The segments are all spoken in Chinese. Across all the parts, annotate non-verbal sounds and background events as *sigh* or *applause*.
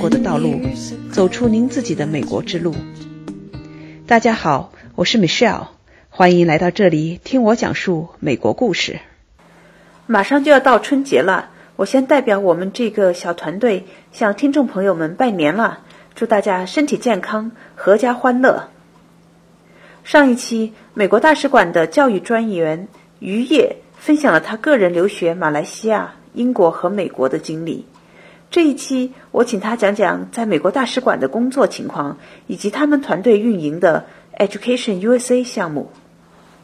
国的道路，走出您自己的美国之路。大家好，我是 Michelle，欢迎来到这里听我讲述美国故事。马上就要到春节了，我先代表我们这个小团队向听众朋友们拜年了，祝大家身体健康，阖家欢乐。上一期，美国大使馆的教育专员于业分享了他个人留学马来西亚、英国和美国的经历。这一期，我请他讲讲在美国大使馆的工作情况，以及他们团队运营的 Education USA 项目。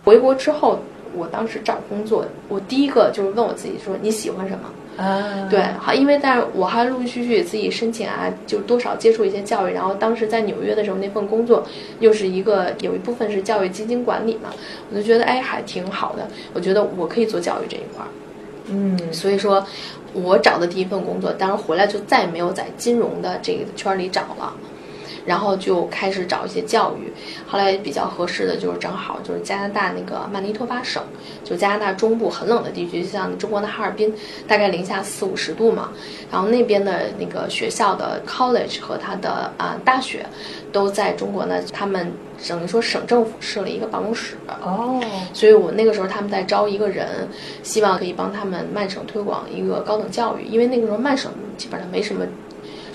回国之后，我当时找工作，我第一个就是问我自己说：“你喜欢什么？”啊，对，好，因为但是我还陆陆续续自己申请啊，就多少接触一些教育。然后当时在纽约的时候，那份工作又是一个有一部分是教育基金管理嘛，我就觉得哎还挺好的，我觉得我可以做教育这一块儿。嗯，所以说，我找的第一份工作，当然回来就再也没有在金融的这个圈里找了。然后就开始找一些教育，后来比较合适的就是正好就是加拿大那个曼尼托巴省，就加拿大中部很冷的地区，像中国的哈尔滨，大概零下四五十度嘛。然后那边的那个学校的 college 和他的啊大学，都在中国呢。他们等于说省政府设了一个办公室哦，所以我那个时候他们在招一个人，希望可以帮他们曼省推广一个高等教育，因为那个时候曼省基本上没什么。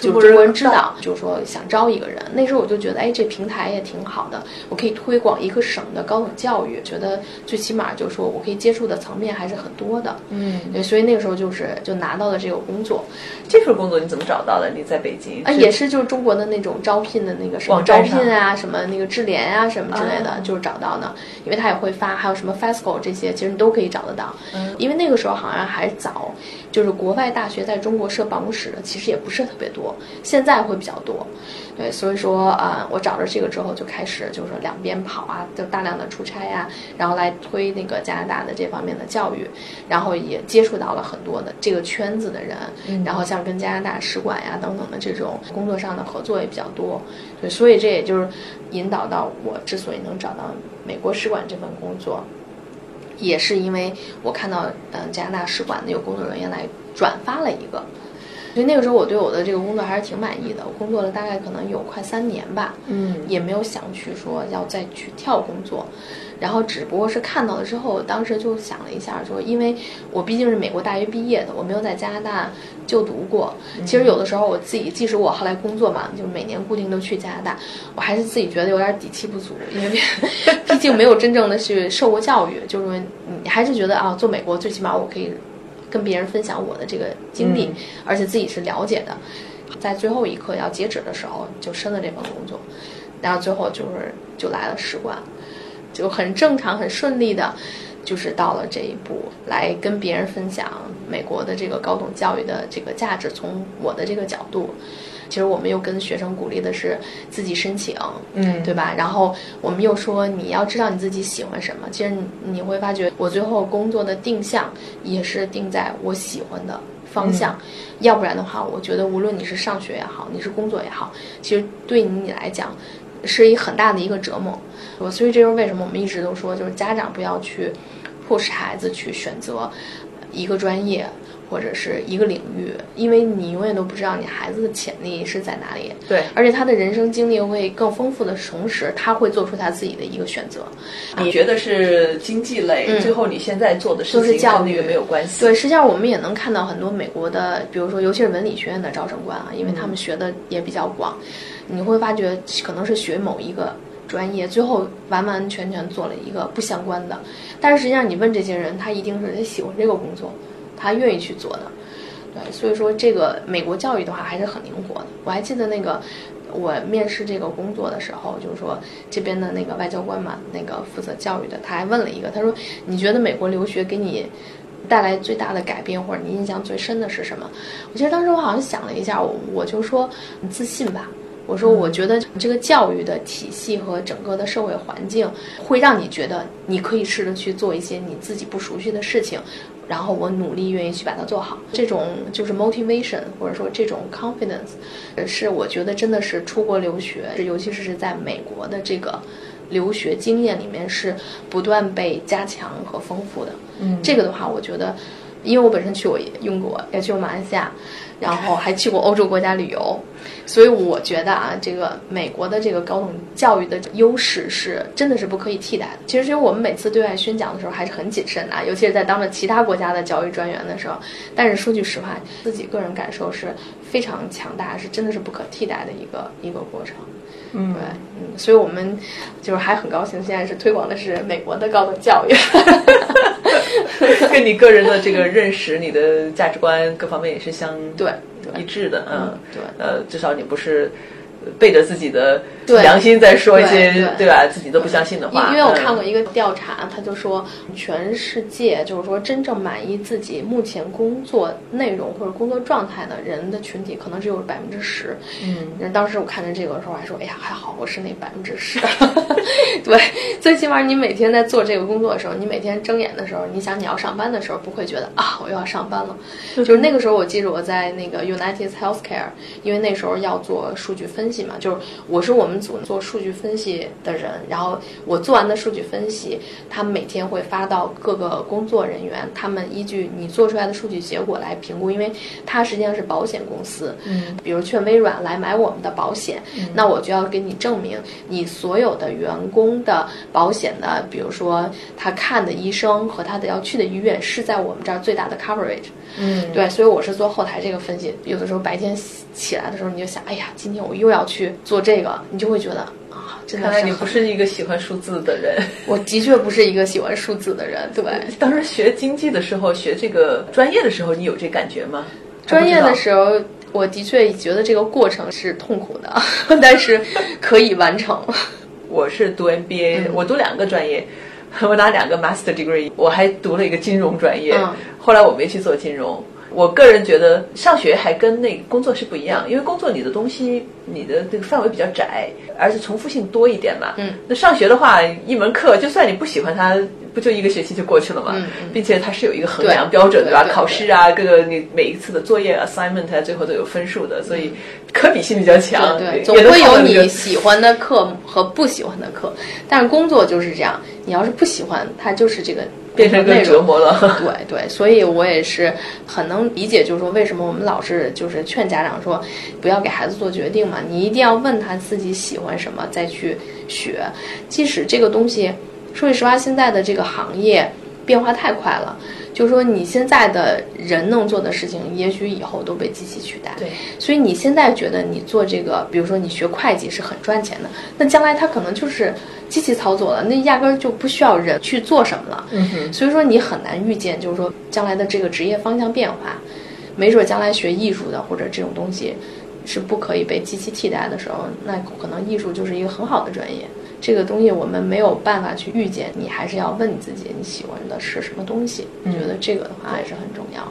就中国人知道，就是说想招一个人。那时候我就觉得，哎，这平台也挺好的，我可以推广一个省的高等教育。觉得最起码就是说我可以接触的层面还是很多的。嗯，对，所以那个时候就是就拿到了这个工作。这份工作你怎么找到的？你在北京？啊，也是就是中国的那种招聘的那个什么招聘啊，什么那个智联啊，什么之类的，就是找到的。因为他也会发，还有什么 FESCO 这些，其实你都可以找得到。嗯，因为那个时候好像还早，就是国外大学在中国设办公室的其实也不是特别多。现在会比较多，对，所以说啊，我找着这个之后就开始就是说两边跑啊，就大量的出差呀，然后来推那个加拿大的这方面的教育，然后也接触到了很多的这个圈子的人，然后像跟加拿大使馆呀等等的这种工作上的合作也比较多，对，所以这也就是引导到我之所以能找到美国使馆这份工作，也是因为我看到嗯加拿大使馆的有工作人员来转发了一个。所以那个时候我对我的这个工作还是挺满意的，我工作了大概可能有快三年吧，嗯，也没有想去说要再去跳工作，然后只不过是看到了之后，当时就想了一下，说因为我毕竟是美国大学毕业的，我没有在加拿大就读过，其实有的时候我自己，即使我后来工作嘛，就每年固定都去加拿大，我还是自己觉得有点底气不足，因为 *laughs* 毕竟没有真正的去受过教育，就是说你还是觉得啊，做美国最起码我可以。跟别人分享我的这个经历，而且自己是了解的，在最后一刻要截止的时候就申了这份工作，然后最后就是就来了使馆，就很正常很顺利的，就是到了这一步，来跟别人分享美国的这个高等教育的这个价值，从我的这个角度。其实我们又跟学生鼓励的是自己申请，嗯，对吧？然后我们又说你要知道你自己喜欢什么。其实你会发觉，我最后工作的定向也是定在我喜欢的方向。要不然的话，我觉得无论你是上学也好，你是工作也好，其实对你来讲是一很大的一个折磨。我所以这就是为什么我们一直都说，就是家长不要去迫使孩子去选择一个专业。或者是一个领域，因为你永远都不知道你孩子的潜力是在哪里。对，而且他的人生经历会更丰富的同时，他会做出他自己的一个选择。你觉得是经济类，最后你现在做的事情都是教育没有关系。对，实际上我们也能看到很多美国的，比如说尤其是文理学院的招生官啊，因为他们学的也比较广，你会发觉可能是学某一个专业，最后完完全全做了一个不相关的。但是实际上你问这些人，他一定是他喜欢这个工作。他愿意去做的，对，所以说这个美国教育的话还是很灵活的。我还记得那个我面试这个工作的时候，就是说这边的那个外交官嘛，那个负责教育的，他还问了一个，他说：“你觉得美国留学给你带来最大的改变，或者你印象最深的是什么？”我记得当时我好像想了一下，我我就说你自信吧。我说我觉得这个教育的体系和整个的社会环境会让你觉得你可以试着去做一些你自己不熟悉的事情。然后我努力愿意去把它做好，这种就是 motivation，或者说这种 confidence，是我觉得真的是出国留学，尤其是是在美国的这个留学经验里面是不断被加强和丰富的。嗯，这个的话，我觉得因为我本身去过英国，也去过马来西亚，然后还去过欧洲国家旅游，所以我觉得啊，这个美国的这个高等教育的优势是真的是不可以替代的。其实，因为我们每次对外宣讲的时候还是很谨慎的，尤其是在当着其他国家的教育专员的时候。但是说句实话，自己个人感受是非常强大，是真的是不可替代的一个一个过程。嗯，对，嗯，所以我们就是还很高兴，现在是推广的是美国的高等教育。*laughs* 跟你个人的这个认识、你的价值观各方面也是相对一致的，嗯，对，呃，至少你不是背着自己的良心在说一些对对吧？自己都不相信的话。因因为我嗯看过一个调查，他就说，全世界就是说真正满意自己目前工作内容或者工作状态的人的群体，可能只有百分之十。嗯，当时我看着这个的时候，还说，哎呀，还好我是那百分之十。*laughs* 对，最起码你每天在做这个工作的时候，你每天睁眼的时候，你想你要上班的时候，不会觉得啊，我又要上班了。就是那个时候，我记着我在那个 United Healthcare，因为那时候要做数据分析嘛，就是我是我们组做数据分析的人，然后我做完的数据分析，他们每天会发到各个工作人员，他们依据你做出来的数据结果来评估，因为它实际上是保险公司，嗯，比如劝微软来买我们的保险，那我就要给你证明你所有的员工的保险的，比如说他看的医生和他的要去的医院是在我们这儿最大的 coverage，嗯，对，所以我是做后台这个分析。有的时候白天起来的时候，你就想，哎呀，今天我又要去做这个，你就会觉得啊，真的看来你不是一个喜欢数字的人。*laughs* 我的确不是一个喜欢数字的人，对。当时学经济的时候，学这个专业的时候，你有这感觉吗？专业的，时候，我的确觉得这个过程是痛苦的，*laughs* 但是可以完成。*laughs* 我是读 MBA，、嗯我读两个专业，我拿两个 master degree，我还读了一个金融专业。嗯后来我没去做金融。我个人觉得上学还跟那个工作是不一样，因为工作你的东西你的这个范围比较窄，而且重复性多一点嘛。嗯。那上学的话，一门课就算你不喜欢它，不就一个学期就过去了嘛？嗯嗯并且它是有一个衡量标准，对对对考试啊，各个你每一次的作业 assignment 啊，最后都有分数的，所以可比性比较强。对对，也总会有你喜欢的课和不喜欢的课，但是工作就是这样，你要是不喜欢，它就是这个变成个内容折磨了。对对，所以我也是很能理解，就是说为什么我们老是就是劝家长说，不要给孩子做决定嘛，你一定要问他自己喜欢什么再去学，即使这个东西，说句实话，现在的这个行业变化太快了。就是说，你现在的人能做的事情，也许以后都被机器取代。对，所以你现在觉得你做这个，比如说你学会计是很赚钱的，那将来它可能就是机器操作了，那压根儿就不需要人去做什么了。嗯哼。所以说你很难预见，就是说将来的这个职业方向变化，没准将来学艺术的或者这种东西是不可以被机器替代的时候，那可能艺术就是一个很好的专业。这个东西我们没有办法去预见，你还是要问你自己，你喜欢的是什么东西？我觉得这个的话还是很重要。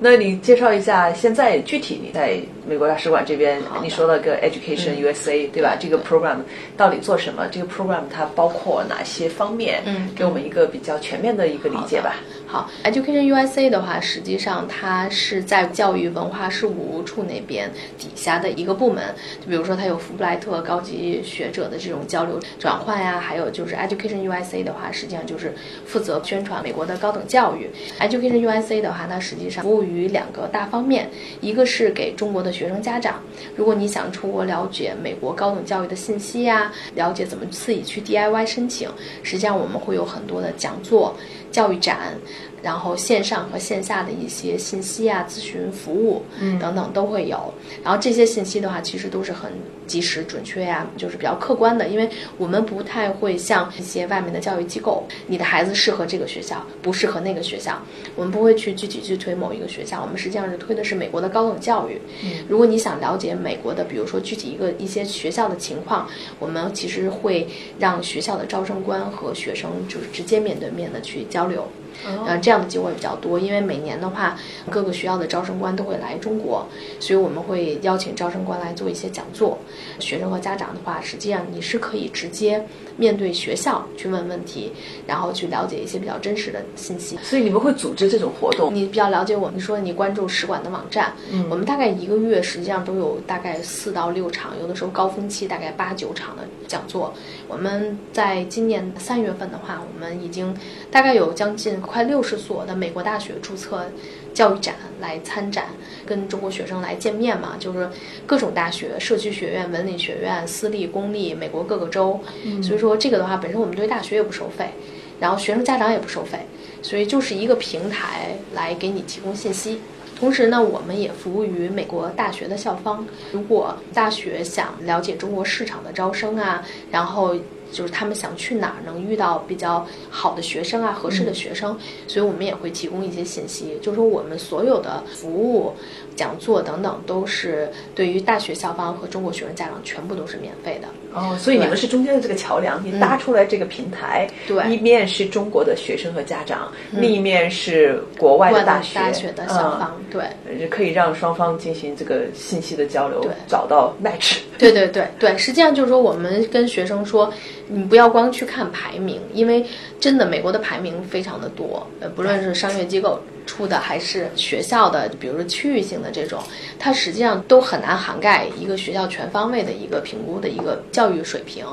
那你介绍一下，现在具体你在美国大使馆这边你说了个 Education USA，、对吧？这个 program 到底做什么？这个 program 它包括哪些方面？嗯给我们一个比较全面的一个理解吧。好，Education USA 的话，实际上它是在教育文化事务处那边底下的一个部门。就比如说，它有福布莱特高级学者的这种交流转换呀，还有就是 Education USA 的话，实际上就是负责宣传美国的高等教育。Education USA 的话，它实际上服务于两个大方面，一个是给中国的学生家长，如果你想出国了解美国高等教育的信息呀，了解怎么自己去 DIY 申请，实际上我们会有很多的讲座、教育展。然后线上和线下的一些信息啊、咨询服务等等都会有。然后这些信息的话，其实都是很及时、准确呀、就是比较客观的。因为我们不太会像一些外面的教育机构，你的孩子适合这个学校，不适合那个学校，我们不会去具体去推某一个学校。我们实际上是推的是美国的高等教育。嗯如果你想了解美国的，比如说具体一个一些学校的情况，我们其实会让学校的招生官和学生就是直接面对面的去交流。呃，这样的机会比较多，因为每年的话，各个学校的招生官都会来中国，所以我们会邀请招生官来做一些讲座。学生和家长的话，实际上你是可以直接面对学校去问问题，然后去了解一些比较真实的信息。所以你们会组织这种活动？你比较了解我，你说你关注使馆的网站，嗯我们大概一个月实际上都有大概四到六场，有的时候高峰期大概八九场的讲座。我们在今年三月份的话，我们已经大概有将近快六十所的美国大学注册教育展来参展，跟中国学生来见面嘛，就是各种大学、社区学院、文理学院、私立、公立，美国各个州。所以说这个的话，本身我们对大学也不收费，然后学生家长也不收费，所以就是一个平台来给你提供信息。同时呢，我们也服务于美国大学的校方。如果大学想了解中国市场的招生啊，然后就是他们想去哪儿能遇到比较好的学生啊，合适的学生，所以我们也会提供一些信息。就是说，我们所有的服务、讲座等等，都是对于大学校方和中国学生家长全部都是免费的。哦，所以你们是中间的这个桥梁，你搭出来这个平台，对，一面是中国的学生和家长，另一面是国外的大学大学的校方，对，可以让双方进行这个信息的交流，对，找到 match。对对对对，实际上就是说，我们跟学生说，你不要光去看排名，因为真的美国的排名非常的多，呃，不论是商业机构。出的还是学校的，比如说区域性的这种，它实际上都很难涵盖一个学校全方位的一个评估的一个教育水平。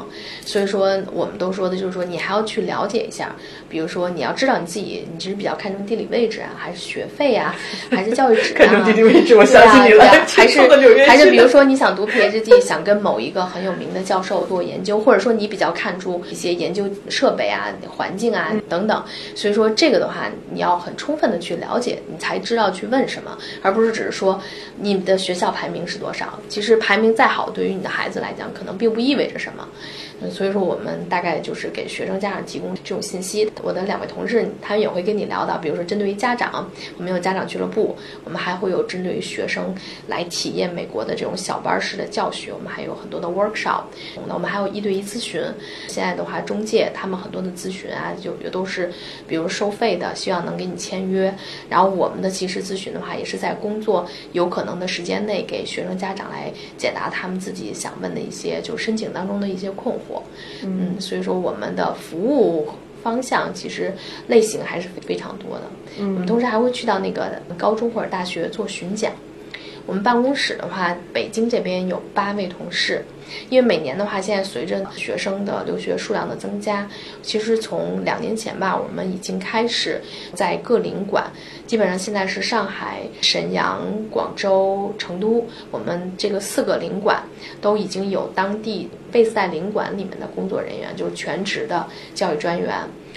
所以说，我们都说的就是说，你还要去了解一下，比如说你要知道你自己，你是比较看重地理位置啊，还是学费啊，还是教育质量啊？看重地理位置，我相信你了。还是还是比如说你想读 PhD，想跟某一个很有名的教授做研究，或者说你比较看重一些研究设备啊、环境啊等等。所以说这个的话，你要很充分的去。了解你才知道去问什么，而不是只是说你的学校排名是多少。其实排名再好，对于你的孩子来讲，可能并不意味着什么。所以说，我们大概就是给学生家长提供这种信息。我的两位同事，他们也会跟你聊到，比如说针对于家长，我们有家长俱乐部，我们还会有针对于学生来体验美国的这种小班式的教学，我们还有很多的 workshop。那我们还有一对一咨询。现在的话，中介他们很多的咨询啊，就也都是比如收费的，希望能给你签约。然后我们的及时咨询的话，也是在工作有可能的时间内，给学生家长来解答他们自己想问的一些，就申请当中的一些困惑。嗯，所以说我们的服务方向其实类型还是非常多的。嗯，我们同时还会去到那个高中或者大学做巡讲。我们办公室的话，北京这边有八位同事。因为每年的话，现在随着学生的留学数量的增加，其实从两年前吧，我们已经开始在各领馆，基本上现在是上海、沈阳、广州、成都，我们这个四个领馆都已经有当地 base 在领馆里面的工作人员，就是全职的教育专员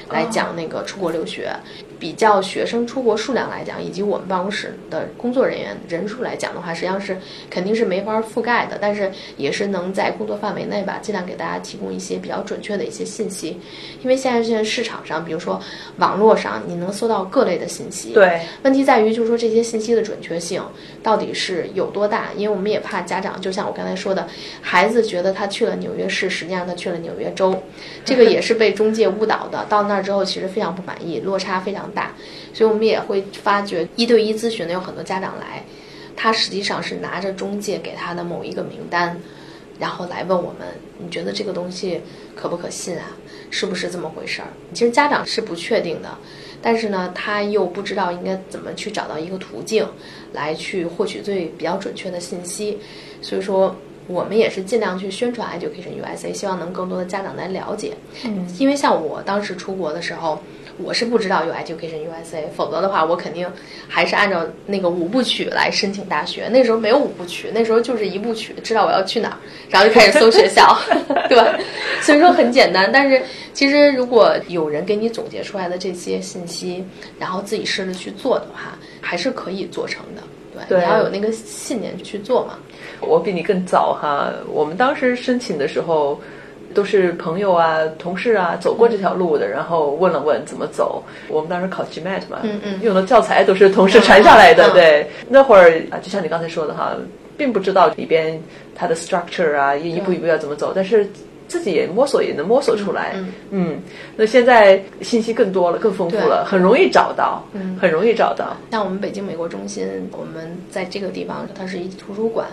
来讲那个出国留学。比较学生出国数量来讲，以及我们办公室的工作人员人数来讲的话，实际上是肯定是没法覆盖的，但是也是能在工作范围内吧，尽量给大家提供一些比较准确的一些信息。因为现在现在市场上，比如说网络上，你能搜到各类的信息。对。问题在于，就是说这些信息的准确性到底是有多大？因为我们也怕家长，就像我刚才说的，孩子觉得他去了纽约市，实际上他去了纽约州，这个也是被中介误导的。到那儿之后，其实非常不满意，落差非常。大，所以我们也会发觉一对一咨询的有很多家长来，他实际上是拿着中介给他的某一个名单，然后来问我们，你觉得这个东西可不可信啊？是不是这么回事儿？其实家长是不确定的，但是呢，他又不知道应该怎么去找到一个途径来去获取最比较准确的信息，所以说我们也是尽量去宣传 Education USA，希望能更多的家长来了解。嗯，因为像我当时出国的时候。我是不知道有 Education USA，否则的话，我肯定还是按照那个五部曲来申请大学。那时候没有五部曲，那时候就是一部曲，知道我要去哪儿，然后就开始搜学校，*laughs* 对吧？所以说很简单。但是其实如果有人给你总结出来的这些信息，然后自己试着去做的话，还是可以做成的。对，你要有那个信念去做嘛。我比你更早哈，我们当时申请的时候。都是朋友啊、同事啊走过这条路的，然后问了问怎么走。我们当时考 GMAT 嘛，嗯嗯，用的教材都是同事传下来的。对，那会儿啊，就像你刚才说的哈，并不知道里边它的 structure 啊，一步一步要怎么走，但是自己也摸索也能摸索出来。嗯，那现在信息更多了，更丰富了，很容易找到，很容易找到。像我们北京美国中心，我们在这个地方，它是一图书馆。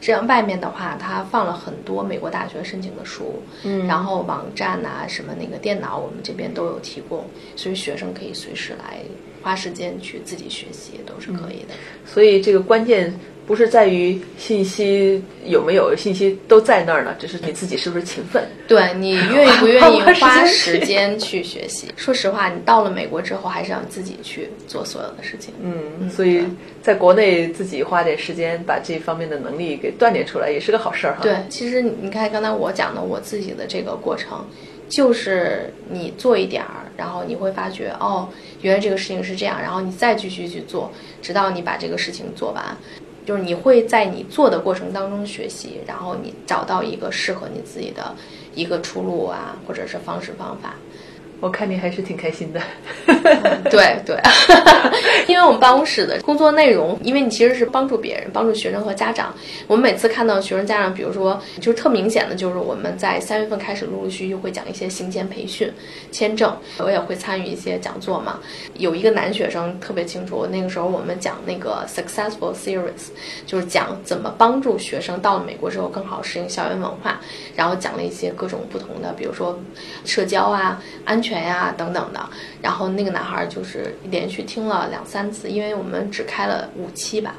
这样外面的话，它放了很多美国大学申请的书，嗯，然后网站呐，什么那个电脑，我们这边都有提供，所以学生可以随时来花时间去自己学习，都是可以的。所以这个关键不是在于信息有没有，信息都在那儿呢，只是你自己是不是勤奋。对你愿意不愿意花时间去学习？*laughs* 说实话，你到了美国之后，还是要你自己去做所有的事情。嗯，所以在国内自己花点时间把这方面的能力给锻炼出来，也是个好事儿哈。对，其实你看刚才我讲的我自己的这个过程，就是你做一点儿，然后你会发觉哦，原来这个事情是这样，然后你再继续去做，直到你把这个事情做完。就是你会在你做的过程当中学习，然后你找到一个适合你自己的一个出路啊，或者是方式方法。我看你还是挺开心的，对 *laughs* 对，*laughs* 因为我们办公室的工作内容，因为你其实是帮助别人，帮助学生和家长。我们每次看到学生家长，比如说，就是特明显的，就是我们在三月份开始陆陆续续会讲一些行前培训、签证，*laughs* 我也会参与一些讲座嘛。有一个男学生特别清楚，那个时候我们讲那个 Successful Series，就是讲怎么帮助学生到了美国之后更好适应校园文化，然后讲了一些各种不同的，比如说社交啊、安全。权呀等等的，然后那个男孩就是连续听了两三次，因为我们只开了五期吧。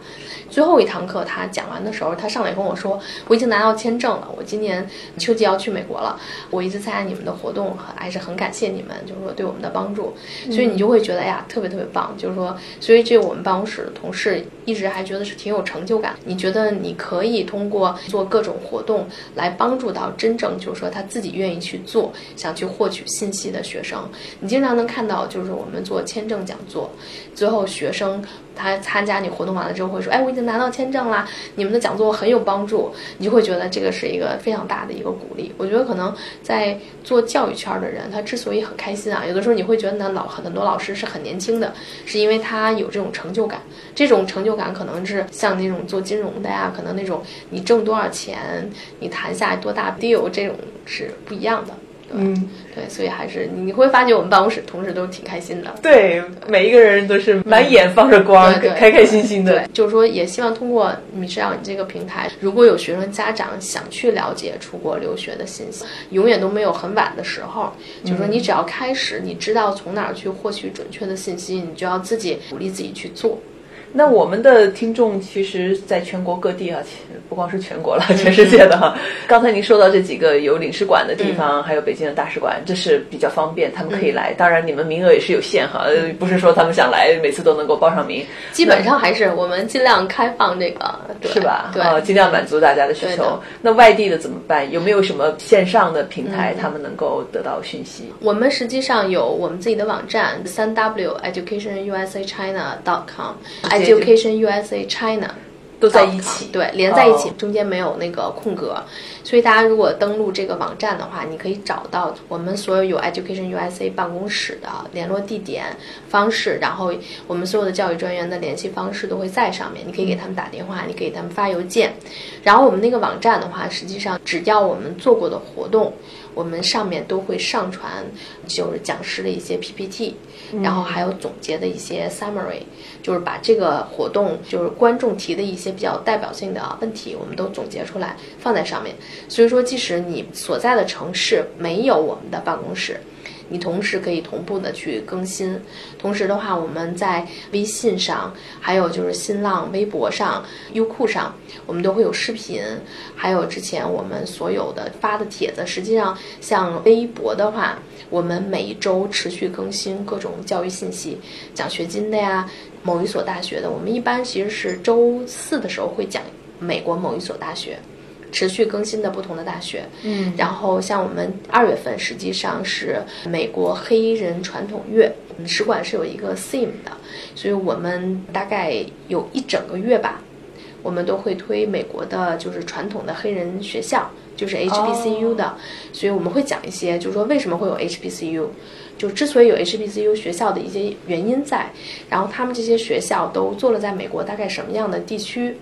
最后一堂课他讲完的时候，他上来跟我说：“我已经拿到签证了，我今年秋季要去美国了。我一直参加你们的活动，还是很感谢你们，就是说对我们的帮助。所以你就会觉得，哎呀，特别特别棒。就是说，所以这我们办公室的同事一直还觉得是挺有成就感。你觉得你可以通过做各种活动来帮助到真正就是说他自己愿意去做、想去获取信息的学。”学生，你经常能看到，就是我们做签证讲座，最后学生他参加你活动完了之后会说：“哎，我已经拿到签证啦，你们的讲座很有帮助。”你就会觉得这个是一个非常大的一个鼓励。我觉得可能在做教育圈的人，他之所以很开心啊，有的时候你会觉得那老很多老师是很年轻的，是因为他有这种成就感。这种成就感可能是像那种做金融的呀，可能那种你挣多少钱，你谈下多大 deal 这种是不一样的。嗯，对，所以还是你会发觉我们办公室同事都挺开心的。对，每一个人都是满眼放着光，开开心心的。对，就是说，也希望通过米这样你这个平台，如果有学生家长想去了解出国留学的信息，永远都没有很晚的时候。就是说，你只要开始，你知道从哪儿去获取准确的信息，你就要自己鼓励自己去做。那我们的听众其实在全国各地啊，不光是全国了，全世界的哈。刚才您说到这几个有领事馆的地方，还有北京的大使馆，这是比较方便，他们可以来。当然，你们名额也是有限哈，不是说他们想来每次都能够报上名。基本上还是我们尽量开放这个，是吧？对，尽量满足大家的需求。那外地的怎么办？有没有什么线上的平台，他们能够得到讯息？我们实际上有我们自己的网站，三 w education Education USA China 都在一起，对，连在一起，中间没有那个空格。所以大家如果登录这个网站的话，你可以找到我们所有有 Education USA 办公室的联络地点、方式，然后我们所有的教育专员的联系方式都会在上面。你可以给他们打电话，你可以给他们发邮件。然后我们那个网站的话，实际上只要我们做过的活动。我们上面都会上传，就是讲师的一些 PPT，然后还有总结的一些 summary，就是把这个活动就是观众提的一些比较代表性的问题，我们都总结出来放在上面。所以说，即使你所在的城市没有我们的办公室。你同时可以同步的去更新，同时的话，我们在微信上，还有就是新浪微博上、优酷上，我们都会有视频，还有之前我们所有的发的帖子。实际上，像微博的话，我们每一周持续更新各种教育信息，奖学金的呀，某一所大学的，我们一般其实是周四的时候会讲美国某一所大学。持续更新的不同的大学，嗯，然后像我们二月份实际上是美国黑人传统月，使馆是有一个 theme 的，所以我们大概有一整个月吧，我们都会推美国的就是传统的黑人学校，就是 HBCU 的，所以我们会讲一些，就是说为什么会有 HBCU，就之所以有 HBCU 学校的一些原因在，然后他们这些学校都做了在美国大概什么样的地区。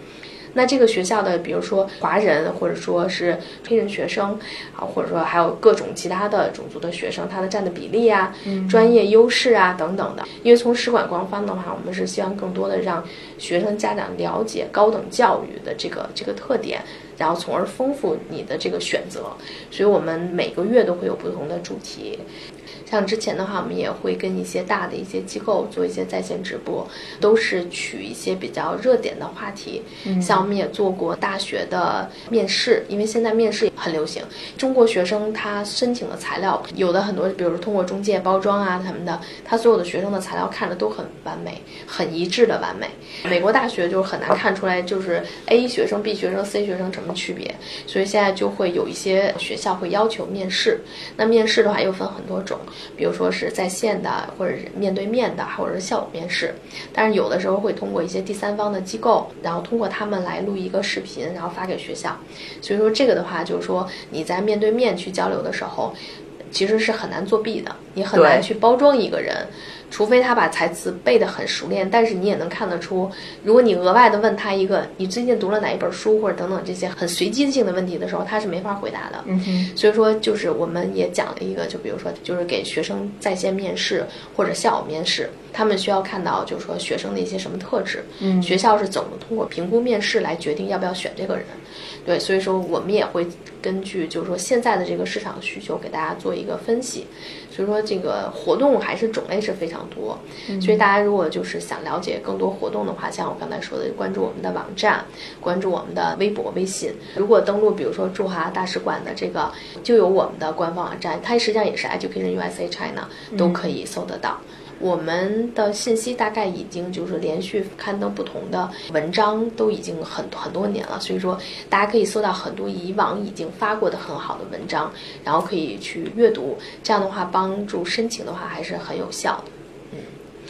那这个学校的，比如说华人，或者说是黑人学生，啊，或者说还有各种其他的种族的学生，他的占的比例啊，专业优势啊等等的。因为从使馆官方的话，我们是希望更多的让学生家长了解高等教育的这个这个特点，然后从而丰富你的这个选择。所以我们每个月都会有不同的主题。像之前的话，我们也会跟一些大的一些机构做一些在线直播，都是取一些比较热点的话题。嗯，像我们也做过大学的面试，因为现在面试很流行。中国学生他申请的材料，有的很多，比如说通过中介包装啊什么的，他所有的学生的材料看着都很完美，很一致的完美。美国大学就很难看出来，就是 A 学生、B 学生、C 学生什么区别。所以现在就会有一些学校会要求面试。那面试的话又分很多种。比如说是在线的，或者是面对面的，或者是校友面试。但是有的时候会通过一些第三方的机构，然后通过他们来录一个视频，然后发给学校。所以说这个的话，就是说你在面对面去交流的时候，其实是很难作弊的，你很难去包装一个人。除非他把台词背得很熟练，但是你也能看得出，如果你额外的问他一个你最近读了哪一本书或者等等这些很随机性的问题的时候，他是没法回答的。嗯哼。所以说，就是我们也讲了一个，就比如说，就是给学生在线面试或者校友面试，他们需要看到，就是说学生的一些什么特质。嗯。学校是怎么通过评估面试来决定要不要选这个人？对，所以说我们也会根据就是说现在的这个市场需求给大家做一个分析。所以说这个活动还是种类是非常多，所以大家如果就是想了解更多活动的话，像我刚才说的，关注我们的网站，关注我们的微博、微信。如果登录比如说驻华大使馆的这个，就有我们的官方网站，它实际上也是 Education USA China，都可以搜得到。我们的信息大概已经就是连续刊登不同的文章，都已经很很多年了，所以说大家可以搜到很多以往已经发过的很好的文章，然后可以去阅读，这样的话帮助申请的话还是很有效的。嗯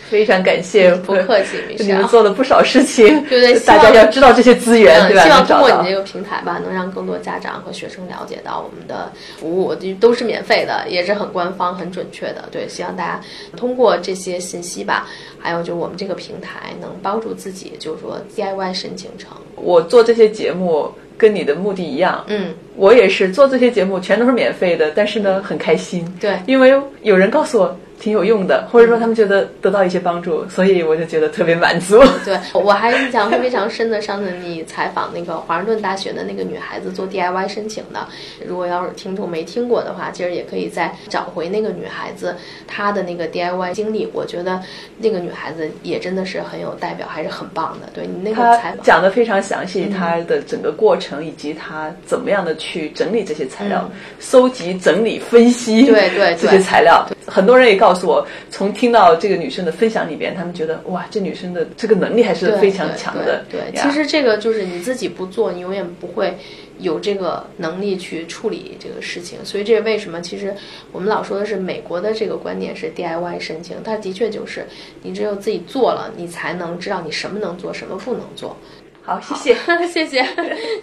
非常感谢，不客气，你们做了不少事情，对 *laughs* 不对？大家要知道这些资源，对吧？希望通过你这个平台吧，能让更多家长和学生了解到我们的服务，都是免费的，也是很官方、很准确的。对，希望大家通过这些信息吧，还有就我们这个平台，能帮助自己，就是说 DIY 申请成。我做这些节目跟你的目的一样，嗯，我也是做这些节目，全都是免费的，但是呢，很开心，对，因为有人告诉我。挺有用的，或者说他们觉得得到一些帮助，所以我就觉得特别满足。对我还印象非常深的，上次你采访那个华盛顿大学的那个女孩子做 DIY 申请的，如果要是听众没听过的话，其实也可以再找回那个女孩子她的那个 DIY 经历。我觉得那个女孩子也真的是很有代表，还是很棒的。对你那个采访讲的非常详细，她的整个过程以及她怎么样的去整理这些材料，收集、整理、分析，对 *laughs* 对这些材料，很多人也告。告诉我，从听到这个女生的分享里边，他们觉得哇，这女生的这个能力还是非常强的。对，其实这个就是你自己不做，你永远不会有这个能力去处理这个事情。所以这是为什么？其实我们老说的是美国的这个观点是 DIY 申请，它的确就是你只有自己做了，你才能知道你什么能做，什么不能做。好，谢谢，*laughs* 谢谢，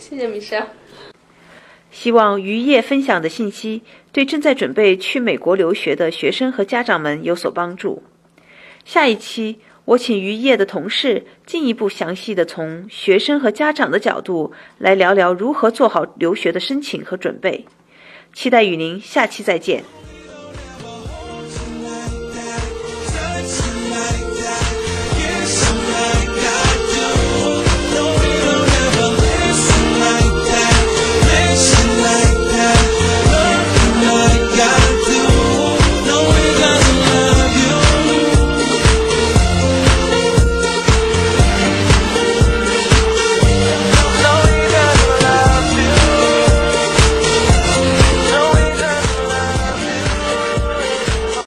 谢谢米莎。*laughs* 希望于叶分享的信息对正在准备去美国留学的学生和家长们有所帮助。下一期我请于叶的同事进一步详细的从学生和家长的角度来聊聊如何做好留学的申请和准备。期待与您下期再见。